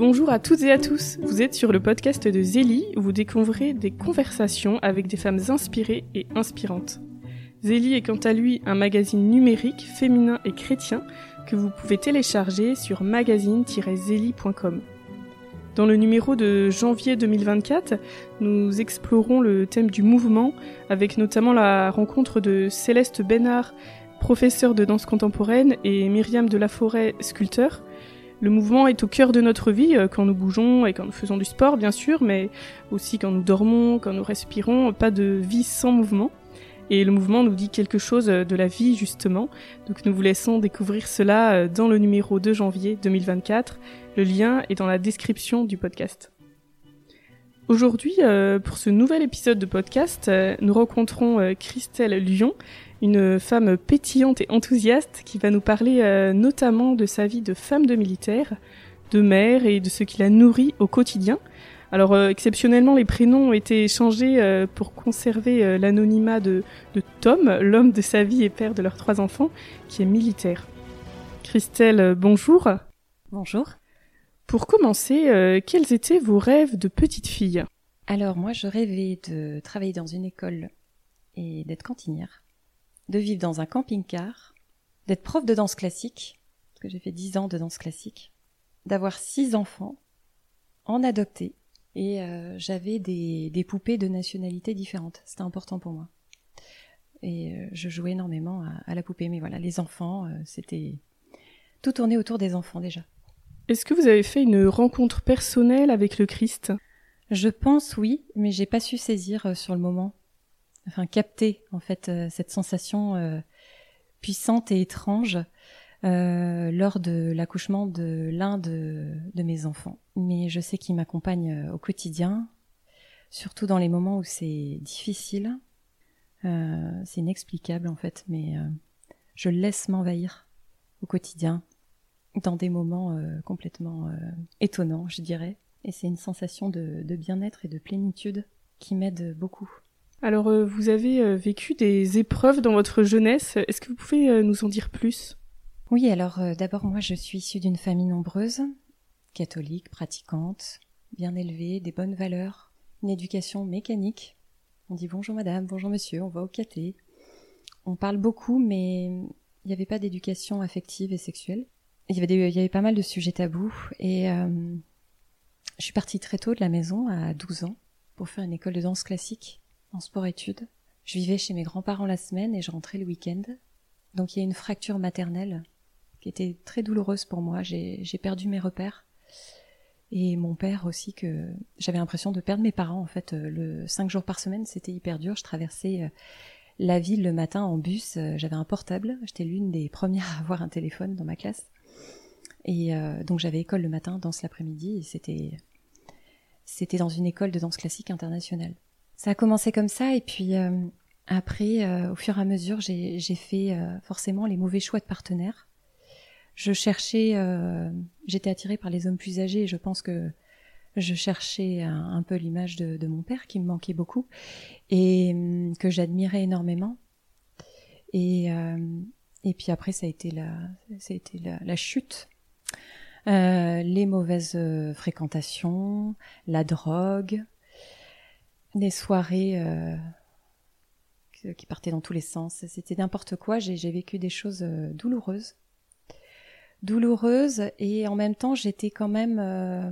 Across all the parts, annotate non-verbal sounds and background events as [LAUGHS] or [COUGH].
Bonjour à toutes et à tous. Vous êtes sur le podcast de Zélie où vous découvrez des conversations avec des femmes inspirées et inspirantes. Zélie est quant à lui un magazine numérique, féminin et chrétien que vous pouvez télécharger sur magazine-zélie.com. Dans le numéro de janvier 2024, nous explorons le thème du mouvement avec notamment la rencontre de Céleste Bénard, professeure de danse contemporaine, et Myriam de la Forêt, sculpteur. Le mouvement est au cœur de notre vie euh, quand nous bougeons et quand nous faisons du sport, bien sûr, mais aussi quand nous dormons, quand nous respirons. Pas de vie sans mouvement. Et le mouvement nous dit quelque chose de la vie, justement. Donc nous vous laissons découvrir cela euh, dans le numéro de janvier 2024. Le lien est dans la description du podcast. Aujourd'hui, euh, pour ce nouvel épisode de podcast, nous rencontrons Christelle Lyon, une femme pétillante et enthousiaste qui va nous parler euh, notamment de sa vie de femme de militaire, de mère et de ce qui la nourrit au quotidien. Alors euh, exceptionnellement, les prénoms ont été changés euh, pour conserver l'anonymat de, de Tom, l'homme de sa vie et père de leurs trois enfants, qui est militaire. Christelle, bonjour. Bonjour. Pour commencer, quels étaient vos rêves de petite fille? Alors moi, je rêvais de travailler dans une école et d'être cantinière de vivre dans un camping-car, d'être prof de danse classique, parce que j'ai fait dix ans de danse classique, d'avoir six enfants, en adopter, et euh, j'avais des, poupées de nationalités différentes. C'était important pour moi. Et euh, je jouais énormément à, la poupée, mais voilà, les enfants, euh, c'était tout tourné autour des enfants déjà. Est-ce que vous avez fait une rencontre personnelle avec le Christ? Je pense oui, mais j'ai pas su saisir sur le moment enfin capter en fait euh, cette sensation euh, puissante et étrange euh, lors de l'accouchement de l'un de, mes enfants. Mais je sais qu'il m'accompagne au quotidien, surtout dans les moments où c'est difficile. c'est inexplicable en fait, mais je laisse m'envahir au quotidien, dans des moments complètement étonnants, je dirais. Et c'est une sensation de bien-être et de plénitude qui m'aide beaucoup. Alors, euh, vous avez euh, vécu des épreuves dans votre jeunesse. Est-ce que vous pouvez euh, nous en dire plus? Oui, alors d'abord, moi, je suis issue d'une famille nombreuse, catholique, pratiquante, bien élevée, des bonnes valeurs, une éducation mécanique. On dit bonjour madame, bonjour monsieur, on va au caté. On parle beaucoup, mais il n'y avait pas d'éducation affective et sexuelle. Il y, avait il y avait pas mal de sujets tabous et je suis partie très tôt de la maison, à 12 ans, pour faire une école de danse classique en sport-études. Je vivais chez mes grands-parents la semaine et je rentrais le week-end. Donc il y a une fracture maternelle qui était très douloureuse pour moi. J'ai perdu mes repères. Et mon père aussi, que j'avais l'impression de perdre mes parents en fait. Euh, le cinq jours par semaine, c'était hyper dur. Je traversais euh, la ville le matin en bus. Euh, j'avais un portable. J'étais l'une des premières à avoir un téléphone dans ma classe. Et donc j'avais école le matin, danse l'après-midi. Et c'était c'était dans une école de danse classique internationale ça a commencé comme ça et puis euh, après, euh, au fur et à mesure, j'ai fait euh, forcément les mauvais choix de partenaires. Je cherchais, j'étais attirée par les hommes plus âgés et je pense que je cherchais un, peu l'image de, mon père qui me manquait beaucoup et hum, que j'admirais énormément. Et, puis après, ça a été la, ça a été la, la chute. les mauvaises fréquentations, la drogue, des soirées euh, qui partaient dans tous les sens. C'était n'importe quoi. J'ai vécu des choses euh, douloureuses. Douloureuses et en même temps j'étais quand même... Euh,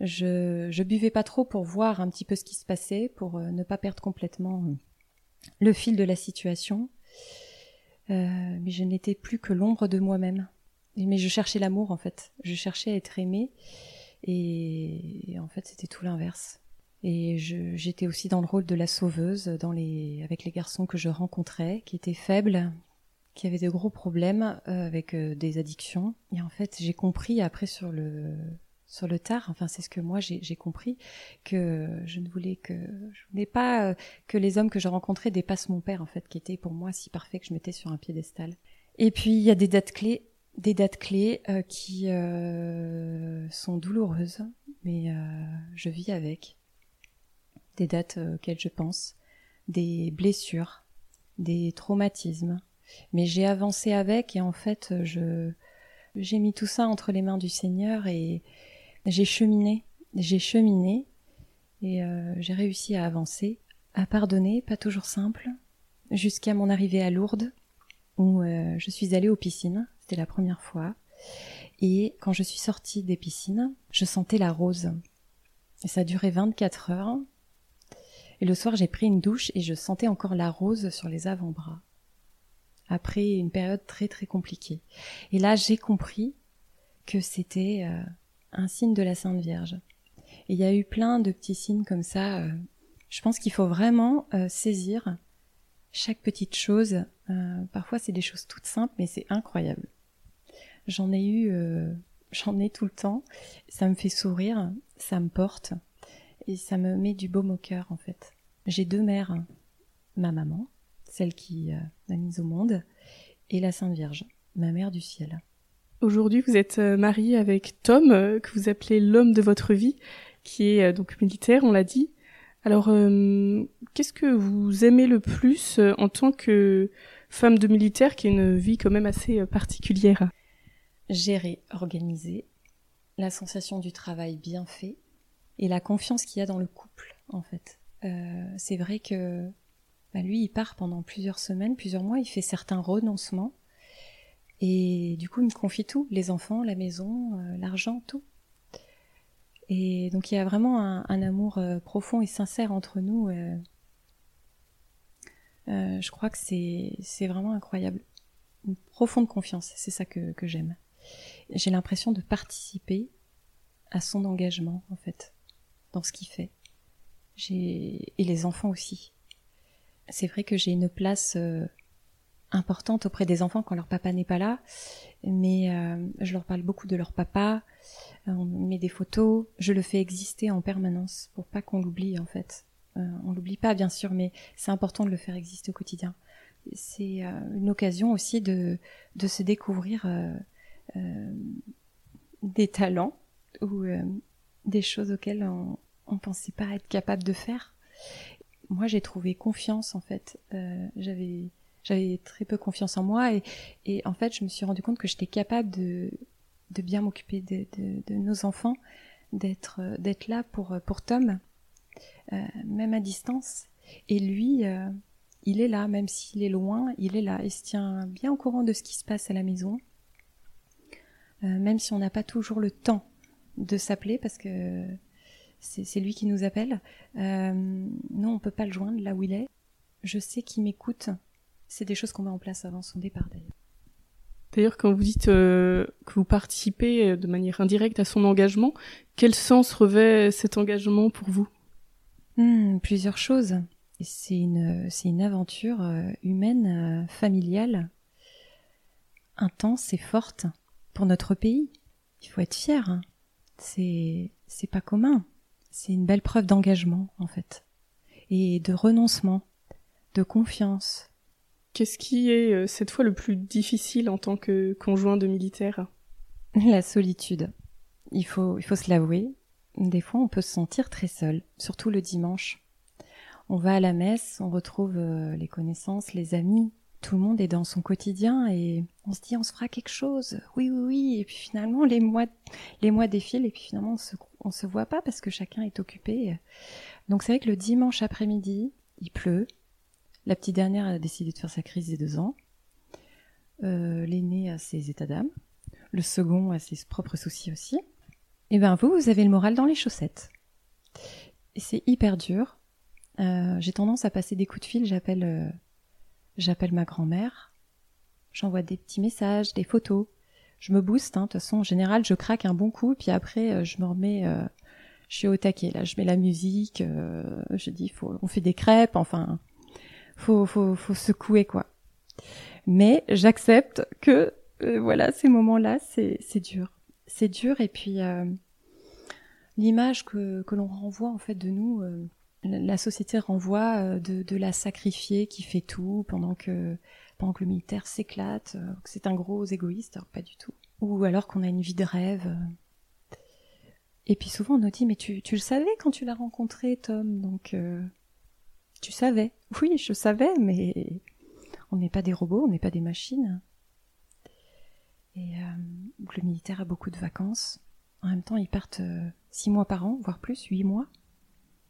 je, je buvais pas trop pour voir un petit peu ce qui se passait, pour ne pas perdre complètement le fil de la situation. mais je n'étais plus que l'ombre de moi-même. Mais je cherchais l'amour en fait. Je cherchais à être aimée. et en fait c'était tout l'inverse. Et j'étais aussi dans le rôle de la sauveuse avec les garçons que je rencontrais, qui étaient faibles, qui avaient de gros problèmes euh, avec euh, des addictions. Et en fait, j'ai compris après sur le, sur le tard, enfin c'est ce que moi j'ai compris, que je ne voulais pas euh, que les hommes que je rencontrais dépassent mon père en fait, qui était pour moi si parfait que je mettais sur un piédestal. Et puis il y a des dates clés, des dates clés qui sont douloureuses, mais je vis avec des dates euh, auxquelles je pense, des blessures, des traumatismes. Mais j'ai avancé avec et en fait, je j'ai mis tout ça entre les mains du Seigneur et j'ai cheminé, j'ai cheminé et euh, j'ai réussi à avancer, à pardonner, pas toujours simple, jusqu'à mon arrivée à Lourdes où euh, je suis allée aux piscines, c'était la première fois. Et quand je suis sortie des piscines, je sentais la rose. Et ça a duré 24 heures. Et le soir, j'ai pris une douche et je sentais encore la rose sur les avant-bras. Après une période très très compliquée. Et là, j'ai compris que c'était euh, un signe de la Sainte Vierge. Et il y a eu plein de petits signes comme ça. Euh, je pense qu'il faut vraiment euh, saisir chaque petite chose. parfois, c'est des choses toutes simples, mais c'est incroyable. J'en ai eu, j'en ai tout le temps. Ça me fait sourire, ça me porte et ça me met du baume au cœur en fait. J'ai deux mères, ma maman, celle qui m'a mise au monde, et la Sainte Vierge, ma mère du ciel. Aujourd'hui, vous êtes euh, mariée avec Tom, euh, que vous appelez l'homme de votre vie, qui est euh, donc militaire, on l'a dit. Alors, qu'est-ce que vous aimez le plus en tant que femme de militaire, qui a une vie quand même assez particulière? Gérer, organiser, la sensation du travail bien fait et la confiance qu'il y a dans le couple, en fait. c'est vrai que bah, lui, il part pendant plusieurs semaines, plusieurs mois, il fait certains renoncements et du coup, il me confie tout, les enfants, la maison, euh, l'argent, tout. Et donc il y a vraiment un, amour euh, profond et sincère entre nous. Euh, je crois que c'est vraiment incroyable. Une profonde confiance, c'est ça que, que j'aime. J'ai l'impression de participer à son engagement, en fait, ce qu'il fait. Et les enfants aussi. C'est vrai que j'ai une place importante auprès des enfants quand leur papa n'est pas là. Mais euh, je leur parle beaucoup de leur papa. Euh, on met des photos. Je le fais exister en permanence pour pas qu'on l'oublie en fait. Euh, on l'oublie pas bien sûr, mais c'est important de le faire exister au quotidien. C'est une occasion aussi de, de se découvrir des talents ou des choses auxquelles on, on pensait pas être capable de faire. Moi, j'ai trouvé confiance en fait. J'avais j'avais très peu confiance en moi et, en fait je me suis rendu compte que j'étais capable de, de bien m'occuper de, de, nos enfants, d'être d'être là pour pour Tom, euh, même à distance. Et lui, euh, il est là, même s'il est loin, il est là. Il se tient bien au courant de ce qui se passe à la maison, euh, même si on n'a pas toujours le temps de s'appeler parce que c'est lui qui nous appelle. Euh, non, on peut pas le joindre là où il est. Je sais qu'il m'écoute c'est des choses qu'on met en place avant son départ d'ailleurs. D'ailleurs, quand vous dites euh, que vous participez euh, de manière indirecte à son engagement, quel sens revêt cet engagement pour vous? Hmm, Plusieurs choses. C'est une, une aventure humaine, familiale, intense et forte pour notre pays. Il faut être fier. Hein. C'est, c'est pas commun. C'est une belle preuve d'engagement, en fait. Et de renoncement, de confiance, Qu'est-ce qui est euh, cette fois le plus difficile en tant que conjoint de militaire? La solitude. Il faut, il faut se l'avouer. Des fois, on peut se sentir très seul, surtout le dimanche. On va à la messe, on retrouve euh, les connaissances, les amis. Tout le monde est dans son quotidien et on se dit on se fera quelque chose. Oui, oui, oui. Et puis finalement, les mois, les mois défilent et puis finalement, on se, on se voit pas parce que chacun est occupé. Donc c'est vrai que le dimanche après-midi, il pleut, la petite dernière a décidé de faire sa crise des deux ans. Euh, L'aîné a ses états d'âme. Le second a ses propres soucis aussi. Et eh ben vous, vous avez le moral dans les chaussettes. Et c'est hyper dur. Euh, J'ai tendance à passer des coups de fil. J'appelle, euh, j'appelle ma grand-mère. J'envoie des petits messages, des photos. Je me booste. Hein. De toute façon, en général, je craque un bon coup, puis après, euh, je me remets. Euh, je suis au taquet. Là, je mets la musique. je dis, faut, on fait des crêpes. Enfin, faut, faut, faut secouer quoi. Mais j'accepte que euh, voilà ces moments-là, c'est c'est dur, c'est dur et puis euh, l'image que que l'on renvoie en fait de nous, euh, la société renvoie de la sacrifier qui fait tout pendant que pendant que le militaire s'éclate, que c'est un gros égoïste, alors pas du tout. Ou alors qu'on a une vie de rêve. Et puis souvent on nous dit mais tu tu le savais quand tu l'as rencontré Tom? Donc tu savais. [LAUGHS] Oui, je savais, mais on n'est pas des robots, on n'est pas des machines. Et euh, le militaire a beaucoup de vacances. En même temps, ils partent euh, six mois par an, voire plus, huit mois.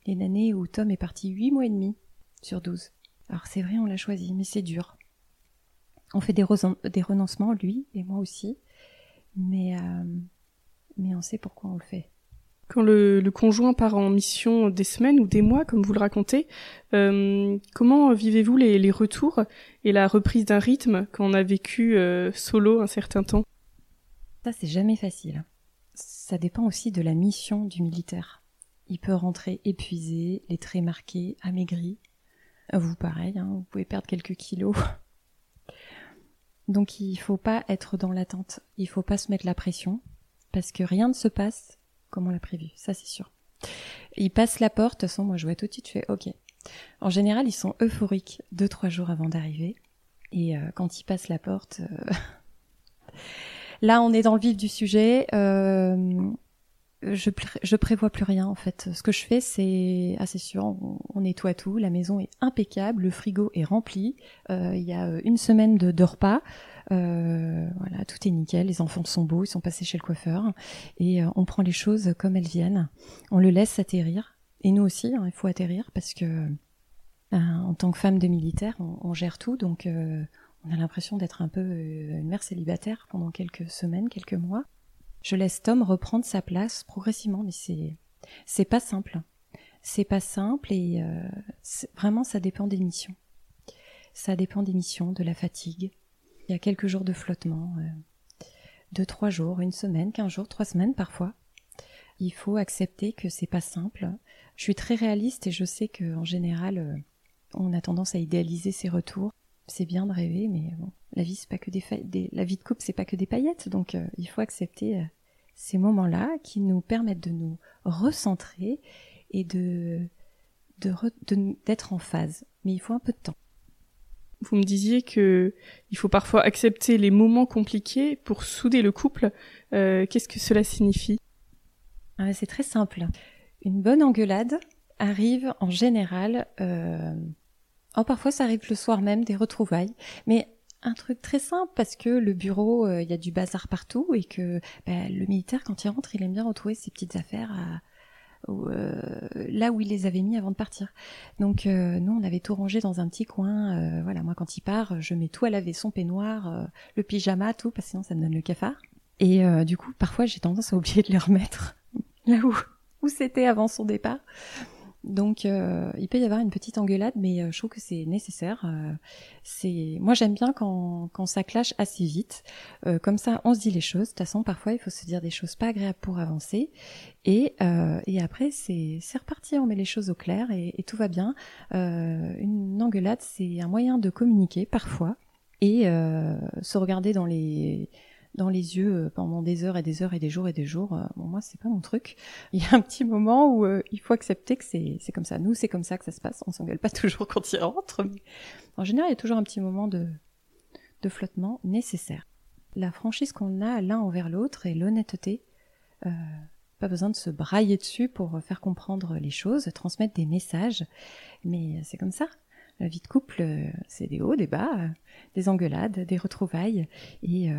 Il y a une année où Tom est parti huit mois et demi sur douze. Alors c'est vrai, on l'a choisi, mais c'est dur. On fait des, des, renoncements, lui et moi aussi, mais, euh, mais on sait pourquoi on le fait. Quand le, conjoint part en mission des semaines ou des mois, comme vous le racontez, euh, comment vivez-vous les, retours et la reprise d'un rythme quand on a vécu euh, solo un certain temps? Ça, c'est jamais facile. Ça dépend aussi de la mission du militaire. Il peut rentrer épuisé, les traits marqués, amaigri. Vous, pareil, hein, vous pouvez perdre quelques kilos. Donc, il faut pas être dans l'attente. Il faut pas se mettre la pression parce que rien ne se passe comme on l'a prévu, ça c'est sûr. Ils passent la porte, de toute façon moi je vois tout de suite, je fais ok. En général ils sont euphoriques deux trois jours avant d'arriver et euh, quand ils passent la porte, euh, [LAUGHS] là on est dans le vif du sujet. Euh, je, je prévois plus rien en fait. Ce que je fais, c'est assez sûr, on, nettoie tout, la maison est impeccable, le frigo est rempli, il y a une semaine de, repas. Euh, voilà, tout est nickel. Les enfants sont beaux, ils sont passés chez le coiffeur et euh, on prend les choses comme elles viennent. On le laisse atterrir. Et nous aussi, hein, il faut atterrir parce que euh, en tant que femme de militaire, on, gère tout, donc on a l'impression d'être un peu une mère célibataire pendant quelques semaines, quelques mois. Je laisse Tom reprendre sa place progressivement, mais c'est c'est pas simple. C'est pas simple et vraiment ça dépend des missions. Ça dépend des missions, de la fatigue, il y a quelques jours de flottement, euh, deux, trois jours, une semaine, quinze jours, trois semaines parfois. Il faut accepter que c'est pas simple. Je suis très réaliste et je sais qu'en général, euh, on a tendance à idéaliser ses retours. C'est bien de rêver, mais la vie c'est pas que des, la vie de couple c'est pas que des paillettes, donc euh, il faut accepter ces moments-là qui nous permettent de nous recentrer et de d'être en phase. Mais il faut un peu de temps. Vous me disiez que il faut parfois accepter les moments compliqués pour souder le couple. Euh, qu'est-ce que cela signifie? Ah, C'est très simple. Une bonne engueulade arrive en général. Euh... Oh, parfois ça arrive le soir même des retrouvailles, mais un truc très simple parce que le bureau, euh, il y a du bazar partout et que bah, le militaire quand il rentre, il aime bien retrouver ses petites affaires euh, là où il les avait mis avant de partir. Donc euh, nous, on avait tout rangé dans un petit coin. Voilà, moi quand il part, je mets tout à laver, son peignoir, le pyjama, tout, parce que sinon ça me donne le cafard. Et du coup, parfois, j'ai tendance à oublier de les remettre [LAUGHS] là où où c'était avant son départ. Donc euh, il peut y avoir une petite engueulade, mais euh, je trouve que c'est nécessaire. Euh, c'est moi j'aime bien quand, quand ça clash assez vite. comme ça, on se dit les choses. De toute façon, parfois il faut se dire des choses pas agréables pour avancer. Et, et après c'est c'est reparti. On met les choses au clair et tout va bien. une engueulade, c'est un moyen de communiquer parfois et se regarder dans les dans les yeux euh, pendant des heures et des heures et des jours et des jours. Euh, bon, moi, c'est pas mon truc. [LAUGHS] Il y a un petit moment où euh, il faut accepter que c'est, c'est comme ça. Nous, c'est comme ça que ça se passe. On s'engueule pas [LAUGHS] toujours quand il rentre. En général, il y a toujours un petit moment de, de flottement nécessaire. La franchise qu'on a l'un envers l'autre et l'honnêteté, pas besoin de se brailler dessus pour faire comprendre les choses, transmettre des messages. Mais c'est comme ça. La vie de couple, c'est des hauts, des bas, des engueulades, des retrouvailles. Et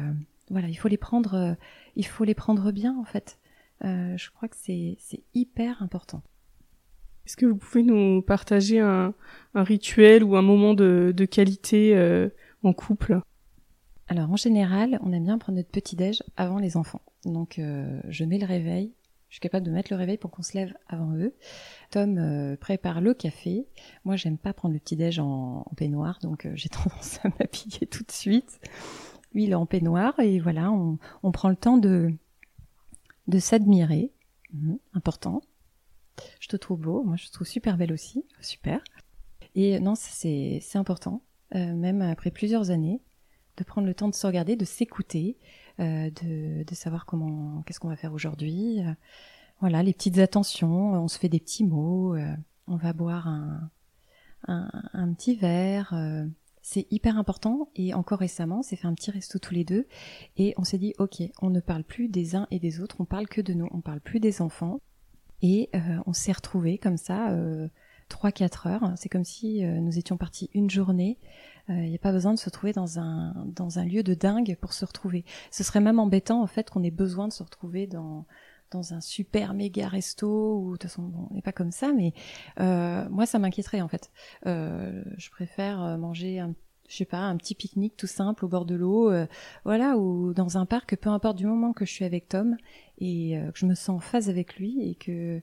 voilà, il faut les prendre, euh, il faut les prendre bien en fait. Euh, je crois que c'est hyper important. Est-ce que vous pouvez nous partager un, un rituel ou un moment de, de qualité euh, en couple? Alors en général, on aime bien prendre notre petit déj avant les enfants. Donc euh, je mets le réveil. Je suis capable de mettre le réveil pour qu'on se lève avant eux. Tom euh, prépare le café. Moi, j'aime pas prendre le petit déj en, en peignoir, donc j'ai [LAUGHS] tendance à m'habiller tout de suite en peignoir et voilà, on, on prend le temps de, de s'admirer. Mhm, important. Je te trouve beau, moi je te trouve super belle aussi, super. Et non, c'est important, euh, même après plusieurs années, de prendre le temps de se regarder, de s'écouter, euh, de, de, savoir comment, qu'est-ce qu'on va faire aujourd'hui. Euh, voilà, les petites attentions, on se fait des petits mots, on va boire un, un petit verre, c'est hyper important et encore récemment, on s'est fait un petit resto tous les deux et on s'est dit ok, on ne parle plus des uns et des autres, on parle que de nous, on parle plus des enfants et euh, on s'est retrouvés comme ça euh, 3-4 heures. C'est comme si euh, nous étions partis une journée. Il euh, n'y a pas besoin de se trouver dans un dans un lieu de dingue pour se retrouver. Ce serait même embêtant en fait qu'on ait besoin de se retrouver dans dans un super méga resto ou de toute façon on n'est pas comme ça mais euh, moi ça m'inquiéterait en fait. Euh, je préfère euh, manger un je sais pas un petit pique-nique tout simple au bord de l'eau voilà ou dans un parc peu importe du moment que je suis avec Tom et que je me sens en phase avec lui et que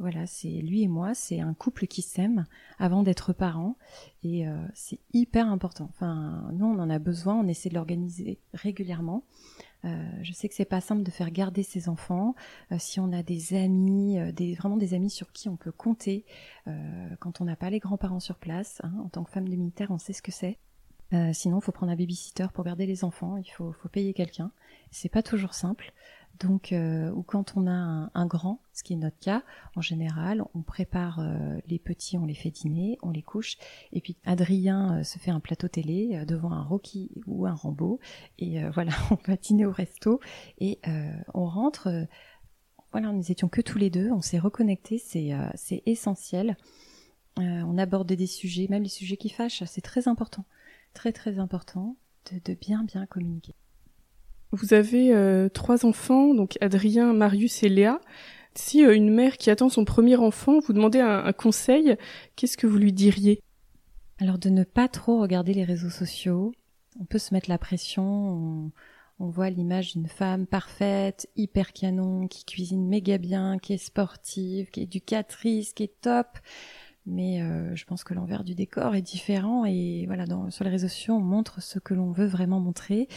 voilà, c'est lui et moi, c'est un couple qui s'aime avant d'être parents et c'est hyper important. Enfin, nous on en a besoin, on essaie de l'organiser régulièrement. Euh, je sais que c'est pas simple de faire garder ses enfants. Euh, si on a des amis, euh, vraiment des amis sur qui on peut compter, quand on n'a pas les grands-parents sur place, hein, en tant que femme de militaire, on sait ce que c'est. sinon, il faut prendre un babysitter pour garder les enfants. Il faut payer quelqu'un. C'est pas toujours simple. Donc, euh, ou quand on a un, grand, ce qui est notre cas, en général, on prépare euh, les petits, on les fait dîner, on les couche, et puis Adrien euh, se fait un plateau télé devant un Rocky ou un Rambo, et [LAUGHS] voilà, on va dîner au resto, et on rentre. voilà, nous étions que tous les deux, on s'est reconnectés, c'est essentiel. on aborde des sujets, même les sujets qui fâchent, c'est très important, très très important de bien bien communiquer. Vous avez euh, trois enfants, donc Adrien, Marius et Léa. Si euh, une mère qui attend son premier enfant vous demandait un, conseil, qu'est-ce que vous lui diriez? Alors de ne pas trop regarder les réseaux sociaux. On peut se mettre la pression. On, voit l'image d'une femme parfaite, hyper canon, qui cuisine méga bien, qui est sportive, qui est éducatrice, qui est top mais euh, je pense que l'envers du décor est différent et voilà sur les réseaux sociaux on montre ce que l'on veut vraiment montrer.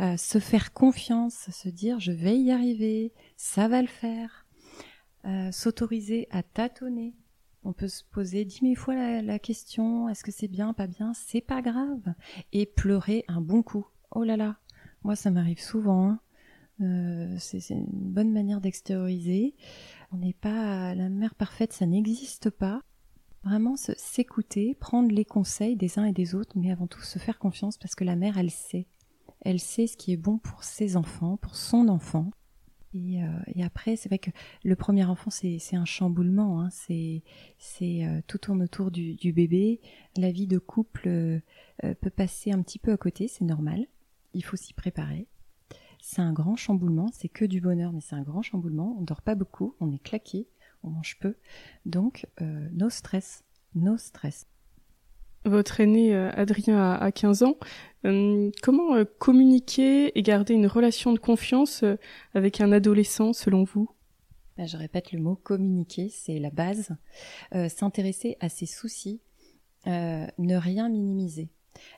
Euh, se faire confiance se dire je vais y arriver ça va le faire. Euh, s'autoriser à tâtonner. On peut se poser dix mille fois la, question est-ce que c'est bien pas bien? C'est pas grave. Et pleurer un bon coup. Oh là là. Moi ça m'arrive souvent hein. c'est une bonne manière d'extérioriser. On n'est pas la mère parfaite ça n'existe pas Vraiment s'écouter, prendre les conseils des uns et des autres, mais avant tout se faire confiance parce que la mère, elle sait. Elle sait ce qui est bon pour ses enfants, pour son enfant. Et, euh, après, c'est vrai que le premier enfant, c'est un chamboulement. Hein. C'est euh, tout tourne autour du, bébé. La vie de couple euh, peut passer un petit peu à côté, c'est normal. Il faut s'y préparer. C'est un grand chamboulement. C'est que du bonheur, mais c'est un grand chamboulement. On dort pas beaucoup, on est claqué on mange peu. Donc, euh, no stress, no stress. Votre aîné euh, Adrien a, 15 ans. Euh, comment communiquer et garder une relation de confiance avec un adolescent selon vous? Bah, Je répète le mot communiquer, c'est la base. S'intéresser à ses soucis, ne rien minimiser.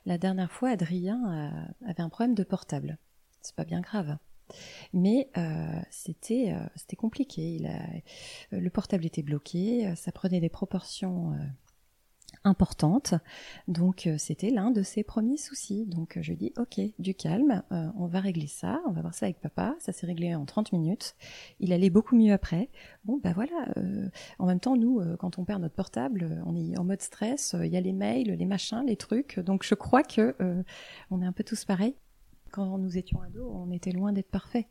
La dernière fois, Adrien avait un problème de portable. C'est pas bien grave. Mais euh, c'était euh, c'était compliqué. Euh, le portable était bloqué, ça prenait des proportions importantes. Donc c'était l'un de ses premiers soucis. Donc je dis ok, du calme, on va régler ça, on va voir ça avec papa. Ça s'est réglé en 30 minutes. Il allait beaucoup mieux après. Bon bah voilà. en même temps nous, quand on perd notre portable, on est en mode stress. Il y a les mails, les machins, les trucs. Donc je crois que on est un peu tous pareils quand nous étions ados, on était loin d'être parfait.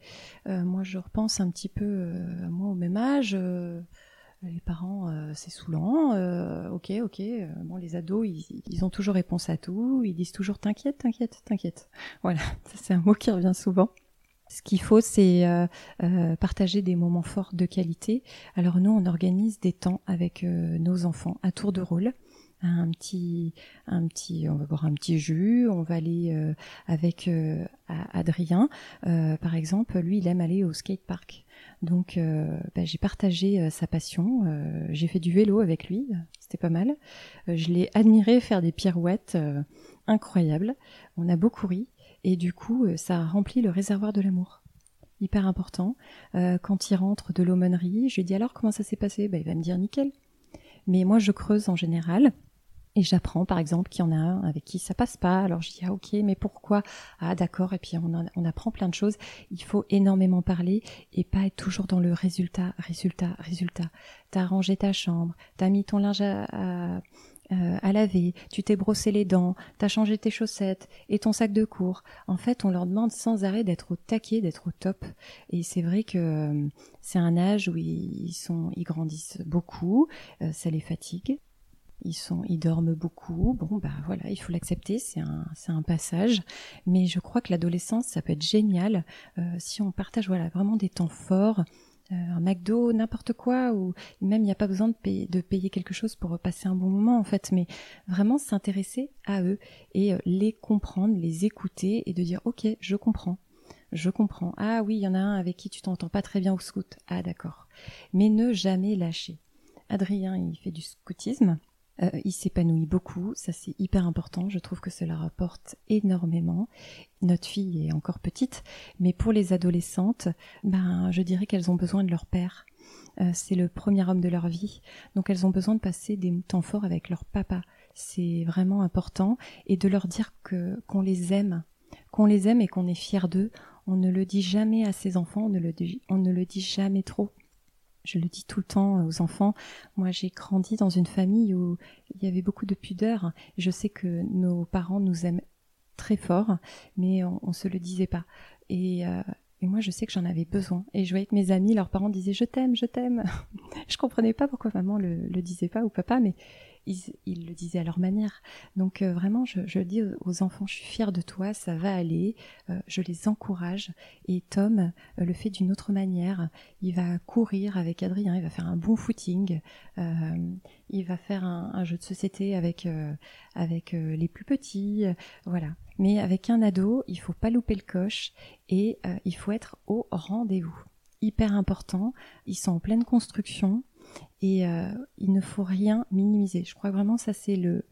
Euh, moi, je repense un petit peu euh, à moi au même âge. Euh, les parents, c'est saoulant. ok, ok. bon, les ados, ils, ont toujours réponse à tout. Ils disent toujours t'inquiète, t'inquiète, t'inquiète. [LAUGHS] Voilà, c'est un mot qui revient souvent. Ce qu'il faut, c'est partager des moments forts de qualité. Alors nous, on organise des temps avec nos enfants à tour de rôle un petit, un petit, on va boire un petit jus, on va aller euh, avec euh, Adrien, euh, par exemple, lui il aime aller au skate park. Donc bah, j'ai partagé sa passion, j'ai fait du vélo avec lui, c'était pas mal. je l'ai admiré faire des pirouettes incroyables. On a beaucoup ri et du coup ça a rempli le réservoir de l'amour hyper important. quand il rentre de l'aumônerie, je lui dis alors comment ça s'est passé? Bah, Il va me dire nickel. Mais moi je creuse en général et j'apprends par exemple qu'il y en a un avec qui ça passe pas. Alors je dis ah ok mais pourquoi? Ah d'accord et puis on, apprend plein de choses. Il faut énormément parler et pas être toujours dans le résultat, résultat, résultat. T'as rangé ta chambre, t'as mis ton linge euh, à laver, tu t'es brossé les dents, t'as changé tes chaussettes et ton sac de cours. En fait, on leur demande sans arrêt d'être au taquet, d'être au top. Et c'est vrai que euh, c'est un âge où ils sont, ils grandissent beaucoup, euh, ça les fatigue ils sont, ils dorment beaucoup. Bon, bah voilà, il faut l'accepter, c'est un, un passage. Mais je crois que l'adolescence, ça peut être génial euh, si on partage, voilà, vraiment des temps forts. un McDo, n'importe quoi, ou même il n'y a pas besoin de payer, de payer quelque chose pour passer un bon moment en fait, mais vraiment s'intéresser à eux et les comprendre, les écouter et de dire ok, je comprends, je comprends. Ah oui, il y en a un avec qui tu t'entends pas très bien au scout. Ah d'accord. Mais ne jamais lâcher. Adrien, il fait du scoutisme. Euh, il s'épanouit beaucoup, ça c'est hyper important, je trouve que cela rapporte énormément. Notre fille est encore petite, mais pour les adolescentes, ben je dirais qu'elles ont besoin de leur père. Euh, c'est le premier homme de leur vie, donc elles ont besoin de passer des temps forts avec leur papa. C'est vraiment important et de leur dire qu'on les aime, qu'on les aime et qu'on est fier d'eux. On ne le dit jamais à ses enfants, on ne le dit jamais trop je le dis tout le temps aux enfants, moi j'ai grandi dans une famille où il y avait beaucoup de pudeur. Je sais que nos parents nous aiment très fort, mais on, ne se le disait pas. Et, euh, et moi je sais que j'en avais besoin. Et je voyais que mes amis, leurs parents disaient je t'aime, je t'aime. [LAUGHS] je comprenais pas pourquoi maman le, le disait pas ou papa, mais ils, le disaient à leur manière. Donc euh, vraiment, je, dis aux enfants, je suis fière de toi, ça va aller, euh, je les encourage. Et Tom euh, le fait d'une autre manière. Il va courir avec Adrien, il va faire un bon footing, il va faire un, jeu de société avec avec les plus petits, voilà. Mais avec un ado, il faut pas louper le coche et il faut être au rendez-vous. Hyper important. Ils sont en pleine construction et euh, il ne faut rien minimiser. Je crois vraiment ça c'est le,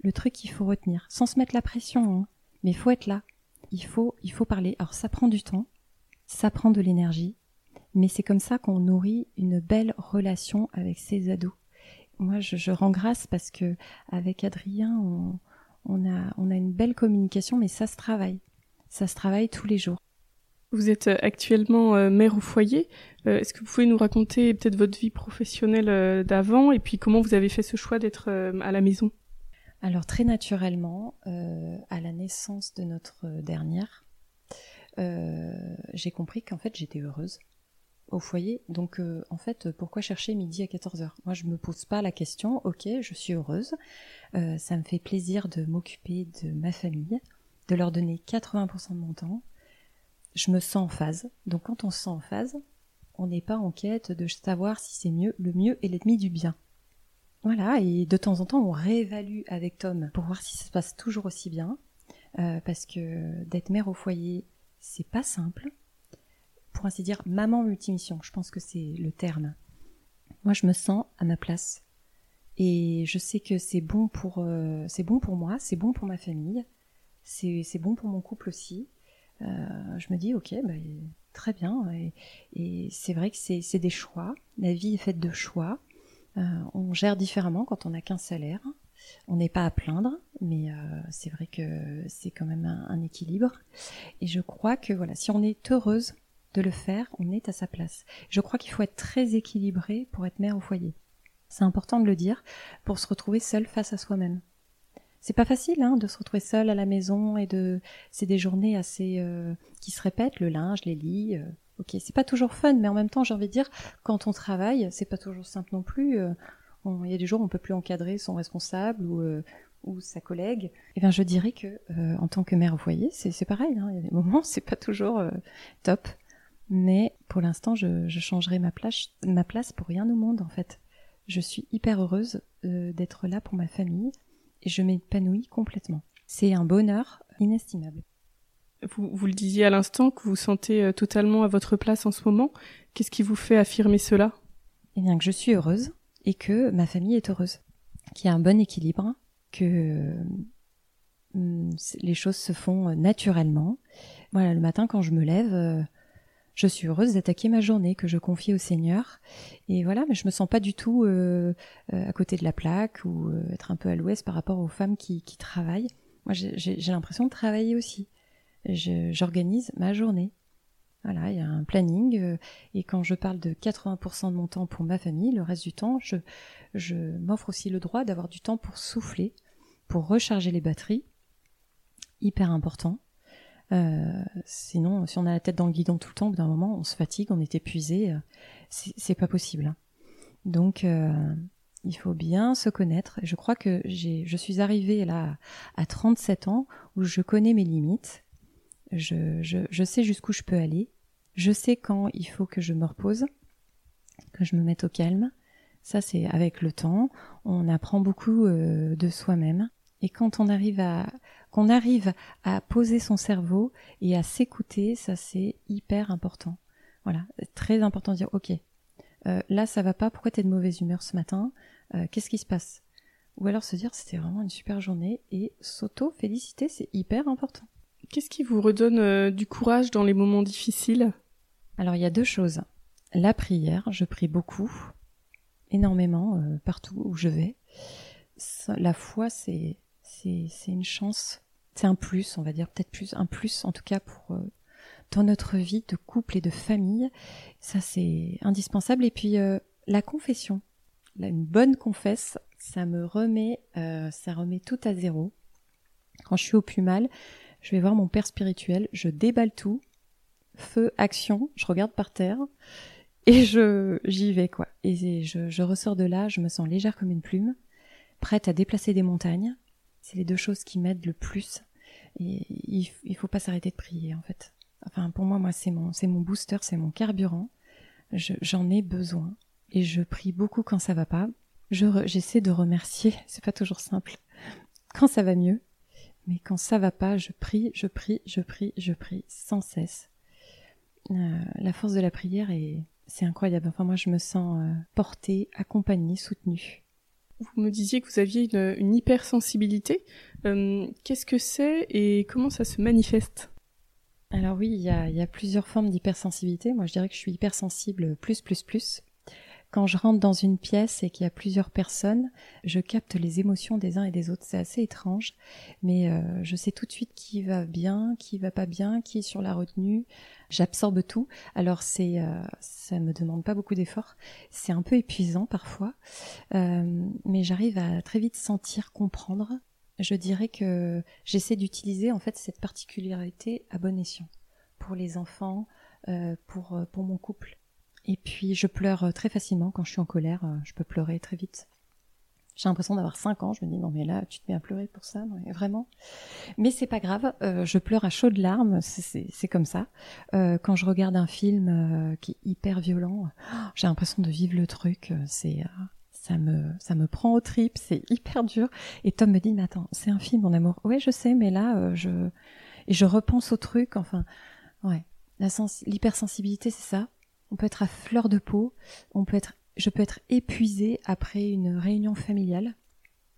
le truc qu'il faut retenir, sans se mettre la pression, hein. mais il faut être là. Il faut, il faut parler. Alors ça prend du temps, ça prend de l'énergie, mais c'est comme ça qu'on nourrit une belle relation avec ses ados. Moi, je, je rends grâce parce que avec Adrien, on, on, a, on a une belle communication, mais ça se travaille. Ça se travaille tous les jours. Vous êtes euh, actuellement euh, mère au foyer. Euh, est-ce que vous pouvez nous raconter peut-être votre vie professionnelle d'avant et puis comment vous avez fait ce choix d'être à la maison? Alors très naturellement, à la naissance de notre dernière, j'ai compris qu'en fait j'étais heureuse au foyer. Donc en fait, pourquoi chercher midi à 14h Moi je me pose pas la question, ok, je suis heureuse, ça me fait plaisir de m'occuper de ma famille, de leur donner 80% de mon temps je me sens en phase. Donc quand on se sent en phase, on n'est pas en quête de savoir si c'est mieux. Le mieux est l'ennemi du bien. Voilà, et de temps en temps, on réévalue avec Tom pour voir si ça se passe toujours aussi bien. Euh, parce que d'être mère au foyer, c'est pas simple. Pour ainsi dire, maman multimission, je pense que c'est le terme. Moi, je me sens à ma place. Et je sais que c'est bon pour, euh, c'est bon pour moi, c'est bon pour ma famille, c'est bon pour mon couple aussi. Euh, je me dis ok, bah, très bien. Et, c'est vrai que c'est des choix. La vie est faite de choix. Euh, on gère différemment quand on n'a qu'un salaire. On n'est pas à plaindre, mais euh, c'est vrai que c'est quand même un, équilibre. Et je crois que voilà, si on est heureuse de le faire, on est à sa place. Je crois qu'il faut être très équilibré pour être mère au foyer. C'est important de le dire pour se retrouver seul face à soi-même c'est pas facile hein, de se retrouver seul à la maison et de c'est des journées assez euh, qui se répètent le linge les lits euh, ok c'est pas toujours fun mais en même temps j'ai envie de dire quand on travaille c'est pas toujours simple non plus euh, il y a des jours où on peut plus encadrer son responsable ou ou sa collègue. Et eh bien je dirais que en tant que mère au foyer c'est pareil hein, il y a des moments [LAUGHS] c'est pas toujours top. Mais pour l'instant je, changerai ma place ma place pour rien au monde en fait. Je suis hyper heureuse d'être là pour ma famille je m'épanouis complètement. C'est un bonheur inestimable. Vous, vous le disiez à l'instant que vous vous sentez euh, totalement à votre place en ce moment. Qu'est-ce qui vous fait affirmer cela? Eh bien que je suis heureuse et que ma famille est heureuse, qu'il y a un bon équilibre, que hum, les choses se font naturellement. Voilà, le matin quand je me lève, euh, je suis heureuse d'attaquer ma journée que je confie au Seigneur. Et voilà, mais je me sens pas du tout euh, euh, à côté de la plaque ou euh, être un peu à l'ouest par rapport aux femmes qui, qui travaillent. Moi, j'ai l'impression de travailler aussi. J'organise ma journée. Voilà, il y a un planning. et quand je parle de 80% de mon temps pour ma famille, le reste du temps, je, je m'offre aussi le droit d'avoir du temps pour souffler, pour recharger les batteries. Hyper important. Euh, sinon, si on a la tête dans le guidon tout le temps, d'un moment, on se fatigue, on est épuisé. Euh, c'est pas possible. Hein. Donc, euh, il faut bien se connaître. Je crois que je suis arrivée là à 37 ans où je connais mes limites. Je, je, je sais jusqu'où je peux aller. Je sais quand il faut que je me repose. que je me mette au calme. Ça, c'est avec le temps. On apprend beaucoup euh, de soi-même. Et quand on arrive à, qu'on arrive à poser son cerveau et à s'écouter, ça c'est hyper important. Voilà, très important de dire, ok, euh, là ça va pas, pourquoi t'es de mauvaise humeur ce matin euh, Qu'est-ce qui se passe? Ou alors se dire, c'était vraiment une super journée et s'auto-féliciter, c'est hyper important. Qu'est-ce qui vous redonne du courage dans les moments difficiles? Alors il y a deux choses. La prière, je prie beaucoup, énormément, euh, partout où je vais. La foi, c'est c'est une chance, c'est un plus, on va dire peut-être plus un plus en tout cas pour euh, dans notre vie de couple et de famille. Ça c'est indispensable. Et puis euh, la confession, une bonne confesse, ça me remet, ça remet tout à zéro. Quand je suis au plus mal, je vais voir mon père spirituel, je déballe tout, feu, action, je regarde par terre et je j'y vais quoi. Et je ressors de là, je me sens légère comme une plume, prête à déplacer des montagnes. C'est les deux choses qui m'aident le plus. Il faut pas s'arrêter de prier en fait. Enfin pour moi, moi c'est mon c'est mon booster, c'est mon carburant. J'en ai besoin et je prie beaucoup quand ça va pas. Je j'essaie de remercier. [LAUGHS] C'est pas toujours simple. Quand ça va mieux, mais quand ça va pas, je prie, je prie, je prie, je prie sans cesse. Euh, la force de la prière est c'est incroyable. Enfin, moi, je me sens euh, portée, accompagnée, soutenue. Vous me disiez que vous aviez une, hypersensibilité. Euh, qu'est-ce que c'est et comment ça se manifeste? Alors oui, il y a, il y a plusieurs formes d'hypersensibilité. Moi, je dirais que je suis hypersensible plus, plus, plus. Quand je rentre dans une pièce et qu'il y a plusieurs personnes, je capte les émotions des uns et des autres. C'est assez étrange, mais euh, je sais tout de suite qui va bien, qui va pas bien, qui est sur la retenue. J'absorbe tout. Alors c'est, euh, ça me demande pas beaucoup d'efforts. C'est un peu épuisant parfois, euh, mais j'arrive à très vite sentir, comprendre. Je dirais que j'essaie d'utiliser en fait cette particularité à bon escient pour les enfants, euh, pour pour mon couple. Et puis je pleure euh, très facilement quand je suis en colère, euh, je peux pleurer très vite. J'ai l'impression d'avoir 5 ans, je me dis non mais là tu te mets à pleurer pour ça, vraiment. Mais c'est pas grave, euh, je pleure à chaudes larmes, c'est comme ça. quand je regarde un film qui est hyper violent, j'ai l'impression de vivre le truc, c'est ça me ça me prend au trip, c'est [LAUGHS] hyper dur. Et Tom me dit mais attends, c'est un film mon amour. Ouais je sais, mais là je et je repense au truc, enfin ouais. L'hypersensibilité c'est ça, on peut être à fleur de peau, on peut être, je peux être épuisée après une réunion familiale.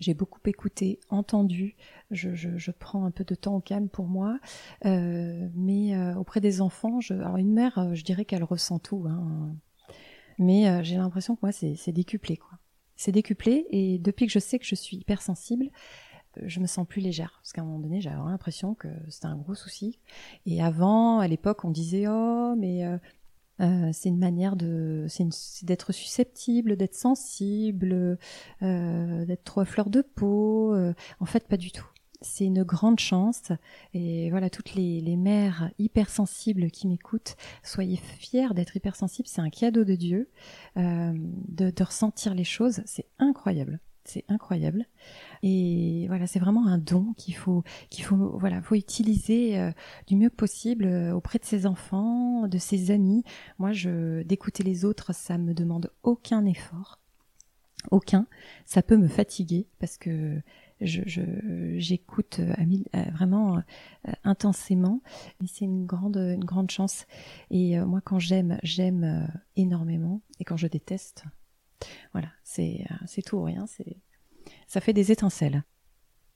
J'ai beaucoup écouté, entendu, je, prends un peu de temps au calme pour moi, euh, mais euh, auprès des enfants, une mère, euh, je dirais qu'elle ressent tout, hein, mais j'ai l'impression que moi c'est décuplé quoi. C'est décuplé et depuis que je sais que je suis hypersensible, je me sens plus légère parce qu'à un moment donné j'avais l'impression que c'était un gros souci et avant à l'époque on disait oh mais c'est une manière de, c'est d'être susceptible, d'être sensible, euh, d'être trop à fleur de peau. Euh, en fait, pas du tout. C'est une grande chance. Et voilà, toutes les, les mères hypersensibles qui m'écoutent, soyez fiers d'être hypersensibles. C'est un cadeau de Dieu. de ressentir les choses, c'est incroyable. C'est incroyable. Et voilà, c'est vraiment un don qu'il faut, qu'il faut, utiliser euh, du mieux possible euh, auprès de ses enfants, de ses amis. Moi, je, d'écouter les autres, ça me demande aucun effort, aucun. Ça peut me fatiguer parce que je, j'écoute euh, vraiment intensément, mais c'est une grande, une grande chance. Et moi, quand j'aime, j'aime énormément, et quand je déteste, voilà, c'est c'est tout ou rien, ça fait des étincelles.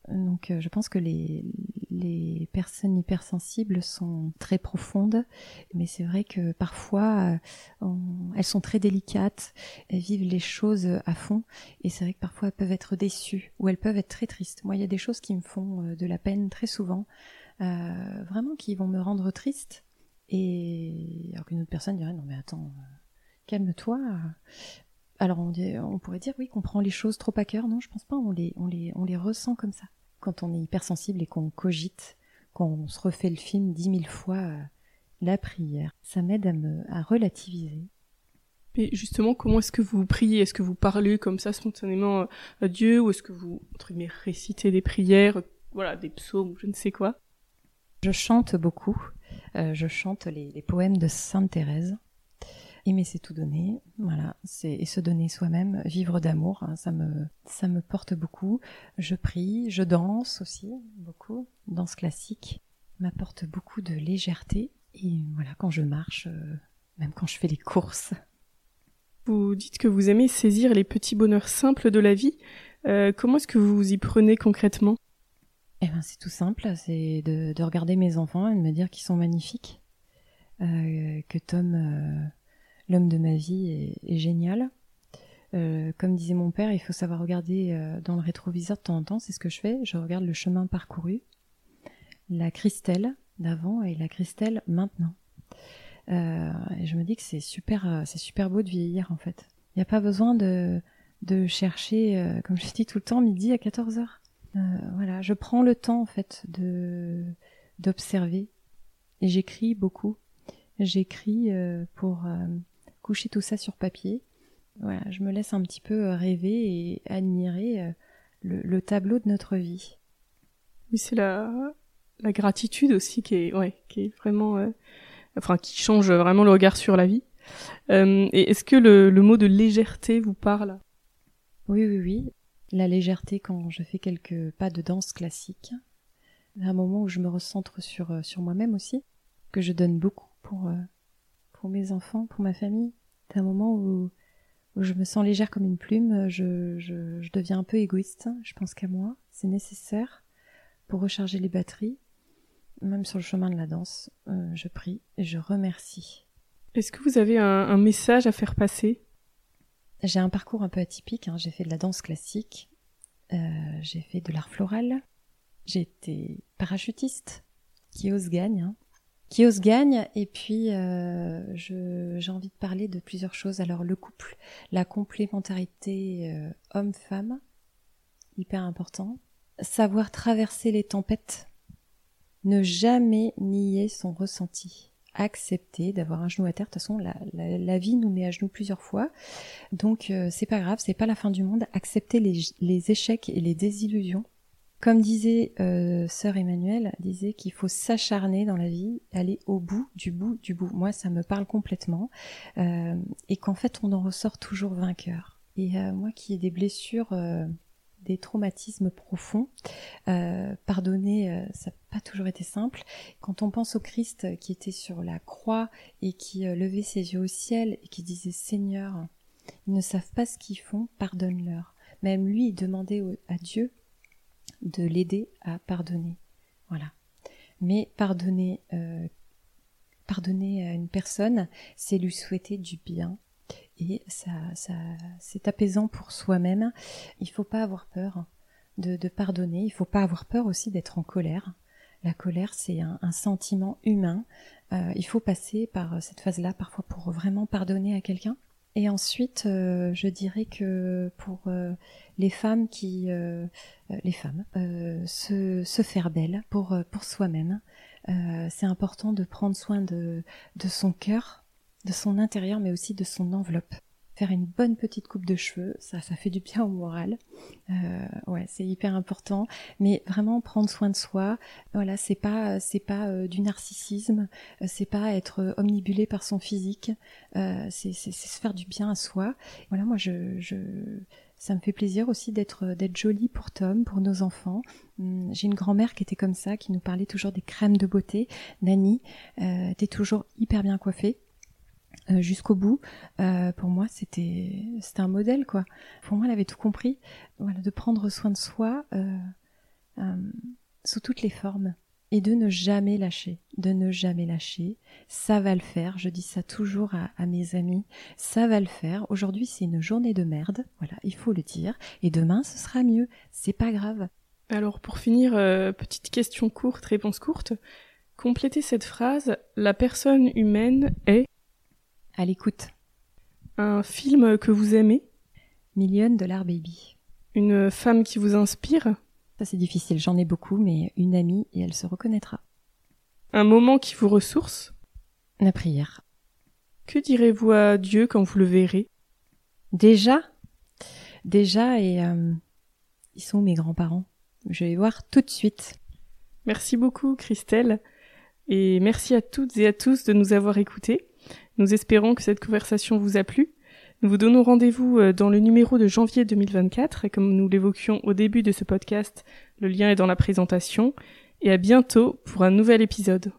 Donc euh, je pense que les, les personnes hypersensibles sont très profondes, mais c'est vrai que parfois euh, elles sont très délicates, elles vivent les choses à fond, et c'est vrai que parfois elles peuvent être déçues ou elles peuvent être très tristes. Moi il y a des choses qui me font euh, de la peine très souvent, vraiment qui vont me rendre triste, et alors qu'une autre personne dirait non mais attends, calme-toi, alors on, pourrait dire oui qu'on prend les choses trop à cœur, non? Je pense pas, on les, on les, on les ressent comme ça. Quand on est hypersensible et qu'on cogite, qu'on se refait le film dix mille fois, euh, la prière, ça m'aide à me à relativiser. Mais justement, comment est-ce que vous priez? Est-ce que vous parlez comme ça spontanément à Dieu ou est-ce que vous entre guillemets récitez des prières, voilà, des psaumes, je ne sais quoi? Je chante beaucoup. Euh, je chante les, les poèmes de Sainte Thérèse. Aimer, c'est tout donner. Voilà, c'est et se donner soi-même, vivre d'amour, hein, ça me ça me porte beaucoup. Je prie, je danse aussi beaucoup, danse classique m'apporte beaucoup de légèreté et voilà quand je marche, euh, même quand je fais les courses. Vous dites que vous aimez saisir les petits bonheurs simples de la vie. Euh, comment est-ce que vous vous y prenez concrètement? Eh ben c'est tout simple, c'est de, regarder mes enfants et de me dire qu'ils sont magnifiques, euh, que Tom l'homme de ma vie est, génial. Euh, comme disait mon père, il faut savoir regarder euh, dans le rétroviseur de temps en temps, c'est ce que je fais. Je regarde le chemin parcouru, la Christelle d'avant et la Christelle maintenant. Euh, et je me dis que c'est super, super beau de vieillir en fait. Il n'y a pas besoin de, de chercher, comme je dis tout le temps, midi à 14 heures. voilà, je prends le temps en fait de d'observer et j'écris beaucoup. J'écris pour coucher tout ça sur papier. Voilà, je me laisse un petit peu euh, rêver et admirer euh, le, tableau de notre vie. Oui, c'est la, la gratitude aussi qui est, ouais, qui est vraiment, euh, enfin, qui change vraiment le regard sur la vie. et est-ce que le, le mot de légèreté vous parle? Oui, oui, oui. La légèreté quand je fais quelques pas de danse classique. Un moment où je me recentre sur, sur moi-même aussi, que je donne beaucoup pour, pour mes enfants, pour ma famille. C'est un moment où, où, je me sens légère comme une plume, je, je, je deviens un peu égoïste, je pense qu'à moi, c'est nécessaire pour recharger les batteries. Même sur le chemin de la danse, euh, je prie et je remercie. Est-ce que vous avez un, un, message à faire passer? J'ai un parcours un peu atypique, hein. j'ai fait de la danse classique, euh, j'ai fait de l'art floral, j'ai été parachutiste, qui ose gagne, hein qui ose gagne. Et puis, euh, j'ai envie de parler de plusieurs choses. Alors, le couple, la complémentarité euh, homme-femme, hyper important. Savoir traverser les tempêtes, ne jamais nier son ressenti. Accepter d'avoir un genou à terre. De toute façon, la, la, vie nous met à genoux plusieurs fois. Donc, euh, c'est pas grave, c'est pas la fin du monde. Accepter les, les échecs et les désillusions comme disait euh, sœur Emmanuelle, disait qu'il faut s'acharner dans la vie, aller au bout du bout du bout. Moi, ça me parle complètement, euh, et qu'en fait, on en ressort toujours vainqueur. Et euh, moi, qui ai des blessures, des traumatismes profonds, pardonner, ça n'a pas toujours été simple. Quand on pense au Christ qui était sur la croix et qui levait ses yeux au ciel et qui disait Seigneur, ils ne savent pas ce qu'ils font, pardonne-leur. Même lui, il demandait à Dieu de l'aider à pardonner. Voilà. Mais pardonner, euh, pardonner à une personne, c'est lui souhaiter du bien. Et ça, ça, c'est apaisant pour soi-même. Il faut pas avoir peur de, pardonner. Il faut pas avoir peur aussi d'être en colère. La colère, c'est un, sentiment humain. Euh, il faut passer par cette phase-là parfois pour vraiment pardonner à quelqu'un. Et ensuite, euh, je dirais que pour euh, les femmes qui, euh, les femmes, se, se, faire belle pour pour soi-même, c'est important de prendre soin de de son cœur, de son intérieur, mais aussi de son enveloppe faire une bonne petite coupe de cheveux, ça, ça fait du bien au moral. Euh, ouais, c'est hyper important. Mais vraiment prendre soin de soi. Voilà, c'est pas, c'est pas euh, du narcissisme, euh, c'est pas être omnibulé par son physique. Euh, c'est, se faire du bien à soi. Voilà, moi, je, je ça me fait plaisir aussi d'être d'être jolie pour Tom, pour nos enfants. Hum, j'ai une grand-mère qui était comme ça, qui nous parlait toujours des crèmes de beauté. Nani, euh, t'es toujours hyper bien coiffée. Euh, jusqu'au bout. Euh, pour moi, c'était c'était un modèle quoi. Pour moi, elle avait tout compris. Voilà, de prendre soin de soi euh, sous toutes les formes et de ne jamais lâcher, de ne jamais lâcher. Ça va le faire. Je dis ça toujours à, à mes amis. Ça va le faire. Aujourd'hui, c'est une journée de merde. Voilà, il faut le dire. Et demain, ce sera mieux. C'est pas grave. Alors pour finir, petite question courte, réponse courte. Complétez cette phrase. La personne humaine est à l'écoute. Un film que vous aimez? Million Dollar Baby. Une femme qui vous inspire? Ça c'est difficile, j'en ai beaucoup, mais une amie et elle se reconnaîtra. Un moment qui vous ressource? La prière. Que direz-vous à Dieu quand vous le verrez? Déjà Déjà, et euh, ils sont mes grands-parents. Je vais voir tout de suite. Merci beaucoup, Christelle. Et merci à toutes et à tous de nous avoir écoutés. Nous espérons que cette conversation vous a plu. Nous vous donnons rendez-vous euh, dans le numéro de janvier 2024 et comme nous l'évoquions au début de ce podcast, le lien est dans la présentation et à bientôt pour un nouvel épisode.